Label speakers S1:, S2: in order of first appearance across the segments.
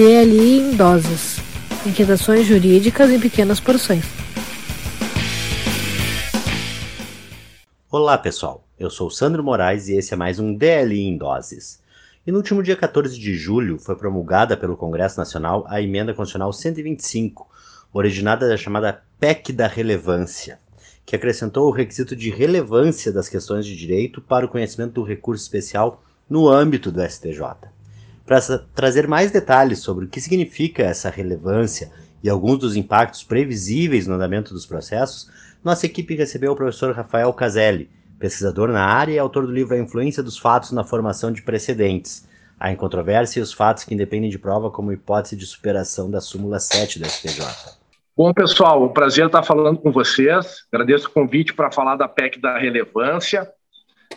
S1: DLI em doses. Inquietações jurídicas em pequenas porções.
S2: Olá pessoal, eu sou Sandro Moraes e esse é mais um DLI em doses. E no último dia 14 de julho foi promulgada pelo Congresso Nacional a Emenda Constitucional 125, originada da chamada PEC da Relevância, que acrescentou o requisito de relevância das questões de direito para o conhecimento do recurso especial no âmbito do STJ. Para trazer mais detalhes sobre o que significa essa relevância e alguns dos impactos previsíveis no andamento dos processos, nossa equipe recebeu o professor Rafael Caselli, pesquisador na área e autor do livro A Influência dos Fatos na Formação de Precedentes, a incontrovérsia e os fatos que independem de prova como hipótese de superação da súmula 7 da STJ.
S3: Bom, pessoal, o prazer estar falando com vocês. Agradeço o convite para falar da PEC da relevância.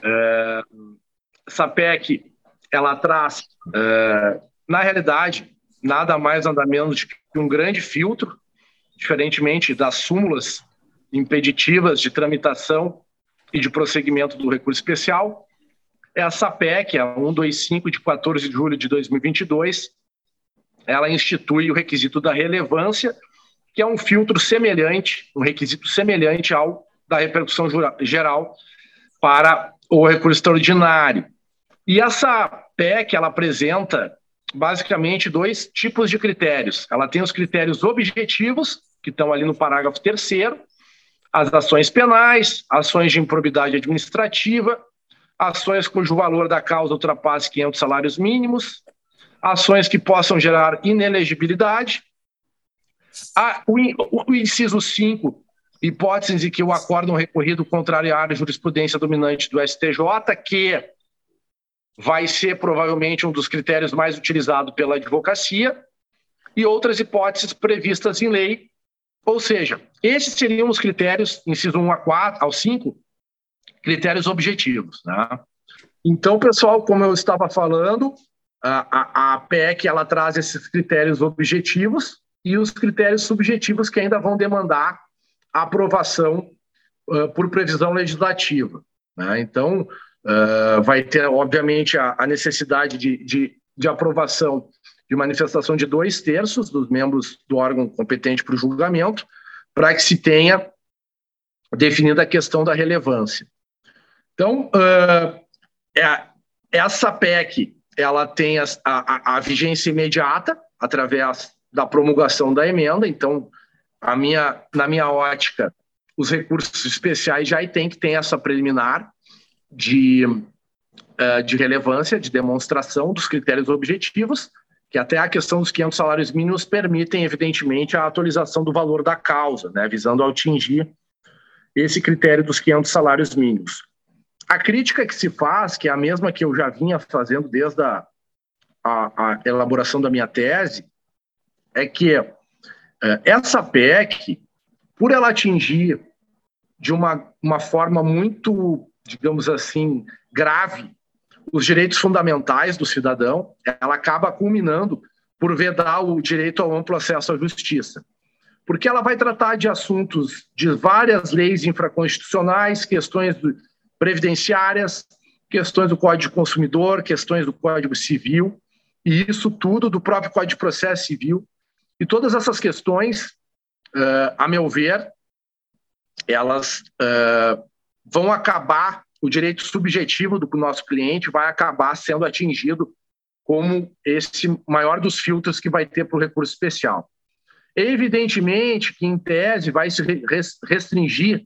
S3: É, essa PEC, ela traz, é, na realidade, nada mais, nada menos que um grande filtro, diferentemente das súmulas impeditivas de tramitação e de prosseguimento do recurso especial. Essa PEC, a 125 de 14 de julho de 2022, ela institui o requisito da relevância que é um filtro semelhante, um requisito semelhante ao da repercussão geral para o recurso extraordinário. E essa PEC, ela apresenta basicamente dois tipos de critérios. Ela tem os critérios objetivos, que estão ali no parágrafo terceiro, as ações penais, ações de improbidade administrativa, ações cujo valor da causa ultrapasse 500 salários mínimos, ações que possam gerar inelegibilidade, a, o, o, inciso 5, hipóteses em que o acórdão recorrido contrariar a jurisprudência dominante do STJ, que vai ser provavelmente um dos critérios mais utilizados pela advocacia, e outras hipóteses previstas em lei. Ou seja, esses seriam os critérios, inciso 1 a 4, ao 5, critérios objetivos. Né? Então, pessoal, como eu estava falando, a, a, a PEC ela traz esses critérios objetivos, e os critérios subjetivos que ainda vão demandar aprovação uh, por previsão legislativa. Né? Então, uh, vai ter, obviamente, a, a necessidade de, de, de, aprovação de manifestação de dois terços dos membros do órgão competente para o julgamento, para que se tenha definida a questão da relevância. Então, uh, é, essa PEC ela tem a, a, a vigência imediata através da promulgação da emenda. Então, a minha, na minha ótica, os recursos especiais já têm que ter essa preliminar de, uh, de relevância, de demonstração dos critérios objetivos, que até a questão dos 500 salários mínimos permitem, evidentemente, a atualização do valor da causa, né, visando atingir esse critério dos 500 salários mínimos. A crítica que se faz, que é a mesma que eu já vinha fazendo desde a, a, a elaboração da minha tese, é que é, essa PEC, por ela atingir de uma, uma forma muito, digamos assim, grave os direitos fundamentais do cidadão, ela acaba culminando por vedar o direito ao amplo acesso à justiça. Porque ela vai tratar de assuntos de várias leis infraconstitucionais, questões previdenciárias, questões do Código de Consumidor, questões do Código Civil, e isso tudo do próprio Código de Processo Civil, e todas essas questões, uh, a meu ver, elas uh, vão acabar, o direito subjetivo do nosso cliente vai acabar sendo atingido como esse maior dos filtros que vai ter para o recurso especial. Evidentemente que, em tese, vai se restringir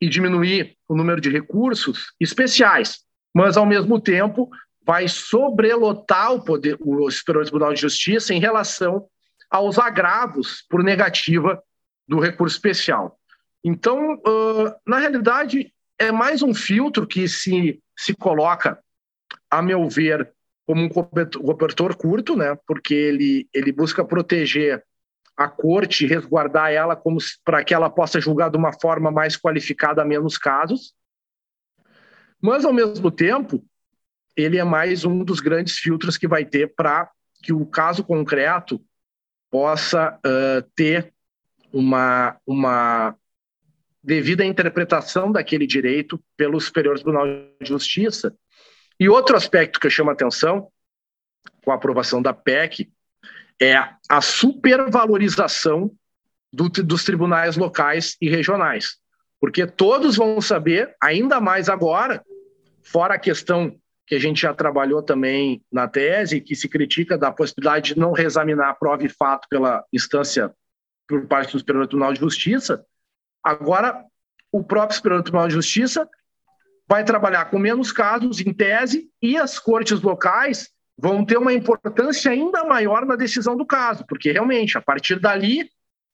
S3: e diminuir o número de recursos especiais, mas, ao mesmo tempo, vai sobrelotar o, poder, o Superior Tribunal de Justiça em relação aos agravos por negativa do recurso especial. Então, uh, na realidade, é mais um filtro que se, se coloca, a meu ver, como um cobertor curto, né? porque ele, ele busca proteger a corte, resguardar ela como para que ela possa julgar de uma forma mais qualificada menos casos. Mas, ao mesmo tempo, ele é mais um dos grandes filtros que vai ter para que o caso concreto possa uh, ter uma, uma devida interpretação daquele direito pelo Superior Tribunal de Justiça. E outro aspecto que chama atenção, com a aprovação da PEC, é a supervalorização do, dos tribunais locais e regionais. Porque todos vão saber, ainda mais agora, fora a questão que a gente já trabalhou também na tese, que se critica da possibilidade de não reexaminar a prova e fato pela instância por parte do Superior Tribunal de Justiça. Agora, o próprio Superior Tribunal de Justiça vai trabalhar com menos casos, em tese, e as cortes locais vão ter uma importância ainda maior na decisão do caso, porque realmente, a partir dali,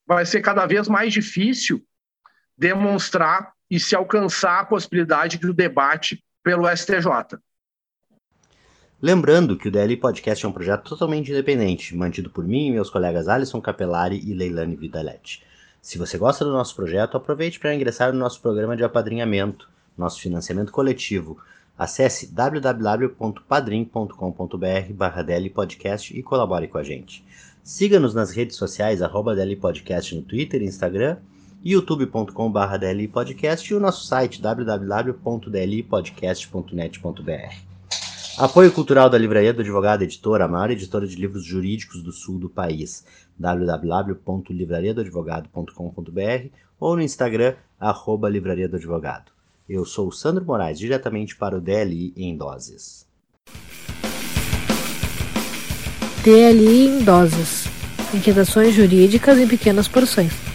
S3: vai ser cada vez mais difícil demonstrar e se alcançar a possibilidade do debate pelo STJ.
S2: Lembrando que o DL Podcast é um projeto totalmente independente, mantido por mim e meus colegas Alisson Capelari e Leilane Vidaletti. Se você gosta do nosso projeto, aproveite para ingressar no nosso programa de apadrinhamento nosso financiamento coletivo. Acesse www.padrim.com.br barra Podcast e colabore com a gente. Siga-nos nas redes sociais, arroba Podcast no Twitter e Instagram, youtube.com barra e o nosso site www.dlipodcast.net.br. Apoio cultural da Livraria do Advogado Editora, a maior editora de livros jurídicos do sul do país, www.livrariadoadvogado.com.br ou no Instagram, arroba Livraria do Advogado. Eu sou o Sandro Moraes, diretamente para o DLI em Doses.
S1: DLI em Doses. Inquietações jurídicas em pequenas porções.